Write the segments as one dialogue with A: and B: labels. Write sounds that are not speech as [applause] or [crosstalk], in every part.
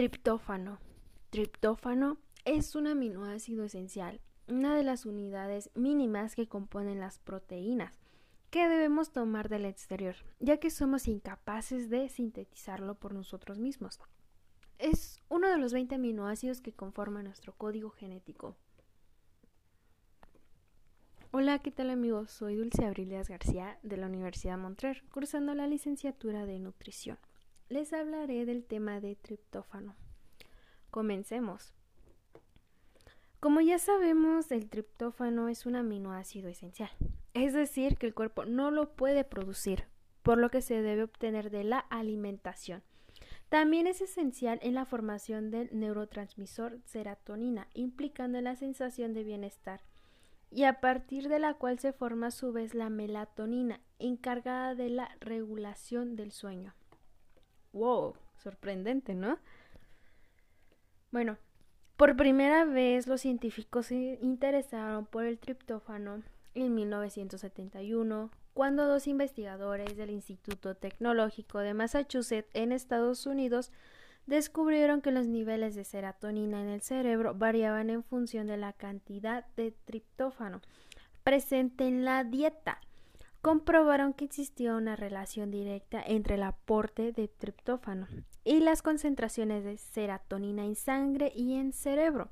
A: Triptófano. Triptófano es un aminoácido esencial, una de las unidades mínimas que componen las proteínas, que debemos tomar del exterior, ya que somos incapaces de sintetizarlo por nosotros mismos. Es uno de los 20 aminoácidos que conforman nuestro código genético. Hola, ¿qué tal amigos? Soy Dulce Abrilias García de la Universidad Montreal, cursando la licenciatura de nutrición. Les hablaré del tema de triptófano. Comencemos. Como ya sabemos, el triptófano es un aminoácido esencial, es decir, que el cuerpo no lo puede producir, por lo que se debe obtener de la alimentación. También es esencial en la formación del neurotransmisor serotonina, implicando la sensación de bienestar, y a partir de la cual se forma a su vez la melatonina, encargada de la regulación del sueño. ¡Wow! Sorprendente, ¿no? Bueno, por primera vez los científicos se interesaron por el triptófano en 1971, cuando dos investigadores del Instituto Tecnológico de Massachusetts en Estados Unidos descubrieron que los niveles de serotonina en el cerebro variaban en función de la cantidad de triptófano presente en la dieta. Comprobaron que existía una relación directa entre el aporte de triptófano y las concentraciones de serotonina en sangre y en cerebro,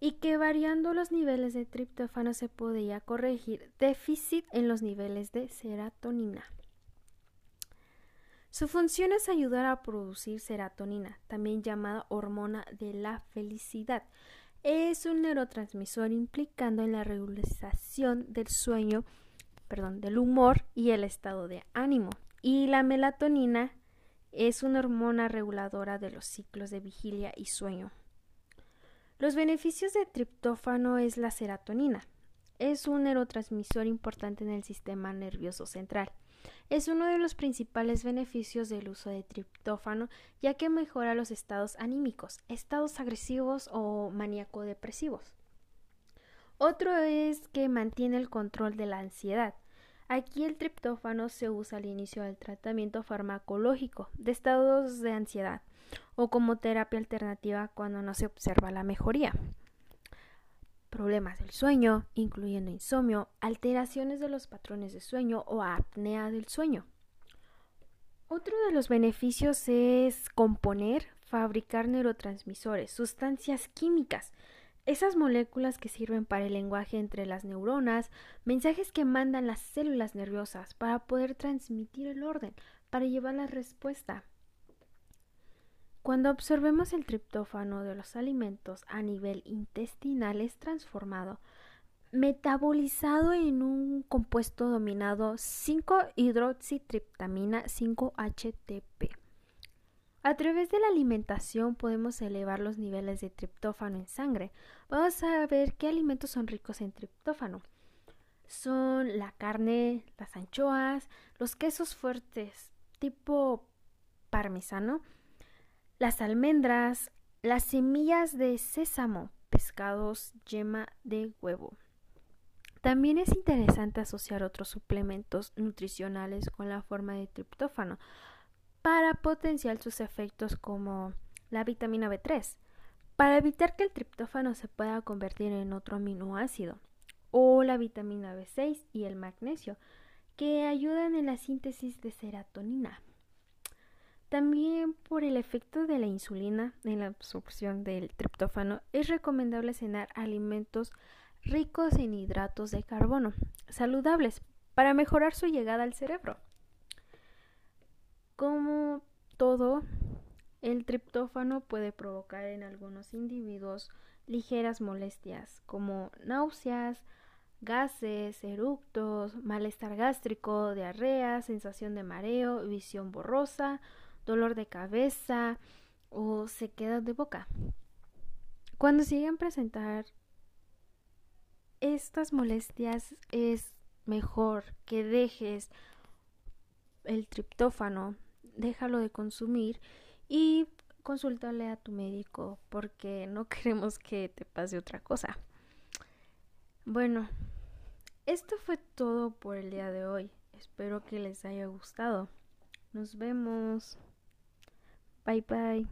A: y que variando los niveles de triptófano se podía corregir déficit en los niveles de serotonina. Su función es ayudar a producir serotonina, también llamada hormona de la felicidad. Es un neurotransmisor implicando en la regulación del sueño, perdón, del humor y el estado de ánimo. Y la melatonina es una hormona reguladora de los ciclos de vigilia y sueño. Los beneficios de triptófano es la serotonina. Es un neurotransmisor importante en el sistema nervioso central. Es uno de los principales beneficios del uso de triptófano, ya que mejora los estados anímicos, estados agresivos o maníaco-depresivos. Otro es que mantiene el control de la ansiedad. Aquí el triptófano se usa al inicio del tratamiento farmacológico de estados de ansiedad o como terapia alternativa cuando no se observa la mejoría problemas del sueño, incluyendo insomnio, alteraciones de los patrones de sueño o apnea del sueño. Otro de los beneficios es componer, fabricar neurotransmisores, sustancias químicas, esas moléculas que sirven para el lenguaje entre las neuronas, mensajes que mandan las células nerviosas para poder transmitir el orden, para llevar la respuesta. Cuando observemos el triptófano de los alimentos a nivel intestinal es transformado, metabolizado en un compuesto dominado 5-hidroxitriptamina 5-HTP. A través de la alimentación podemos elevar los niveles de triptófano en sangre. Vamos a ver qué alimentos son ricos en triptófano. Son la carne, las anchoas, los quesos fuertes tipo parmesano, las almendras, las semillas de sésamo, pescados, yema de huevo. También es interesante asociar otros suplementos nutricionales con la forma de triptófano para potenciar sus efectos como la vitamina B3, para evitar que el triptófano se pueda convertir en otro aminoácido, o la vitamina B6 y el magnesio, que ayudan en la síntesis de serotonina. También por el efecto de la insulina en la absorción del triptófano es recomendable cenar alimentos ricos en hidratos de carbono, saludables, para mejorar su llegada al cerebro. Como todo, el triptófano puede provocar en algunos individuos ligeras molestias como náuseas, gases, eructos, malestar gástrico, diarrea, sensación de mareo, visión borrosa dolor de cabeza o sequedad de boca. Cuando siguen presentar estas molestias es mejor que dejes el triptófano, déjalo de consumir y consúltale a tu médico porque no [laughs] queremos que te pase otra cosa. Bueno, esto fue todo por el día de hoy. Espero que les haya gustado. Nos vemos. Bye bye.